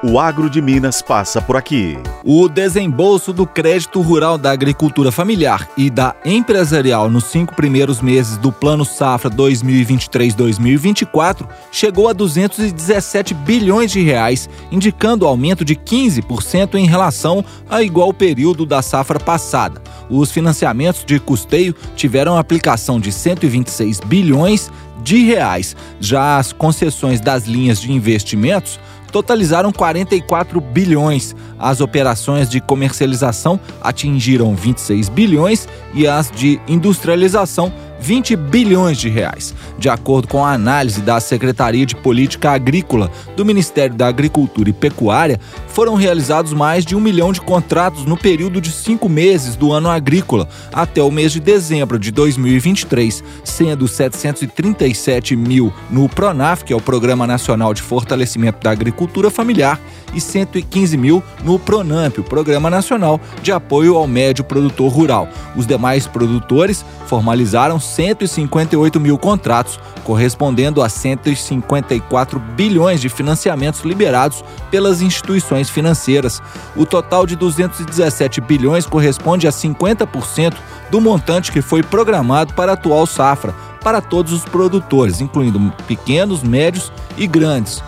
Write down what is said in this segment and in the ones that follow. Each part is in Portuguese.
O agro de Minas passa por aqui. O desembolso do crédito rural da agricultura familiar e da empresarial nos cinco primeiros meses do Plano Safra 2023-2024 chegou a 217 bilhões de reais, indicando aumento de 15% em relação ao igual período da safra passada. Os financiamentos de custeio tiveram aplicação de 126 bilhões de reais. Já as concessões das linhas de investimentos totalizaram 44 bilhões. As operações de comercialização atingiram 26 bilhões e as de industrialização 20 bilhões de reais. De acordo com a análise da Secretaria de Política Agrícola do Ministério da Agricultura e Pecuária, foram realizados mais de um milhão de contratos no período de cinco meses do ano agrícola até o mês de dezembro de 2023, sendo 737 mil no PRONAF, que é o Programa Nacional de Fortalecimento da Agricultura Familiar, e 115 mil no PRONAMP, o Programa Nacional de Apoio ao Médio Produtor Rural. Os demais produtores formalizaram 158 mil contratos, correspondendo a 154 bilhões de financiamentos liberados pelas instituições financeiras. O total de 217 bilhões corresponde a 50% do montante que foi programado para a atual safra, para todos os produtores, incluindo pequenos, médios e grandes,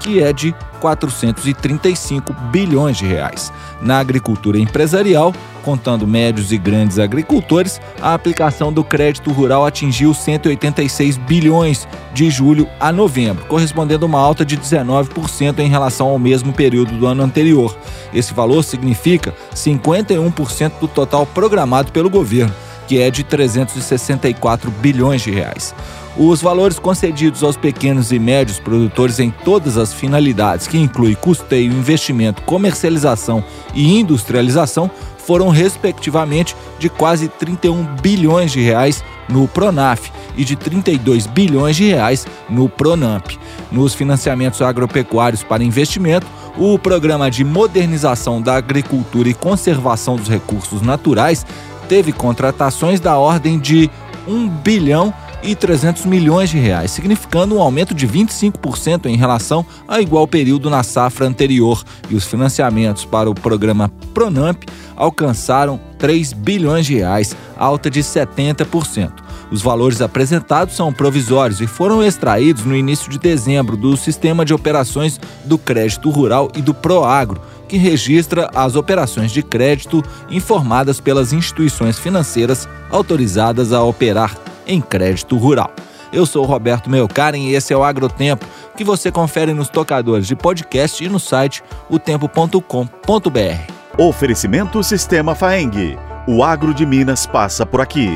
que é de 435 bilhões de reais. Na agricultura empresarial, contando médios e grandes agricultores, a aplicação do crédito rural atingiu 186 bilhões de julho a novembro, correspondendo a uma alta de 19% em relação ao mesmo período do ano anterior. Esse valor significa 51% do total programado pelo governo, que é de 364 bilhões de reais. Os valores concedidos aos pequenos e médios produtores em todas as finalidades, que inclui custeio, investimento, comercialização e industrialização, foram respectivamente de quase 31 bilhões de reais no Pronaf e de 32 bilhões de reais no Pronamp. Nos financiamentos agropecuários para investimento, o Programa de Modernização da Agricultura e Conservação dos Recursos Naturais teve contratações da ordem de 1 bilhão e 300 milhões de reais, significando um aumento de 25% em relação ao igual período na safra anterior, e os financiamentos para o programa Pronamp alcançaram 3 bilhões de reais, alta de 70%. Os valores apresentados são provisórios e foram extraídos no início de dezembro do Sistema de Operações do Crédito Rural e do Proagro, que registra as operações de crédito informadas pelas instituições financeiras autorizadas a operar em crédito rural. Eu sou Roberto Melcaren e esse é o Agrotempo, que você confere nos tocadores de podcast e no site otempo.com.br. Oferecimento Sistema Faeng. O agro de Minas passa por aqui.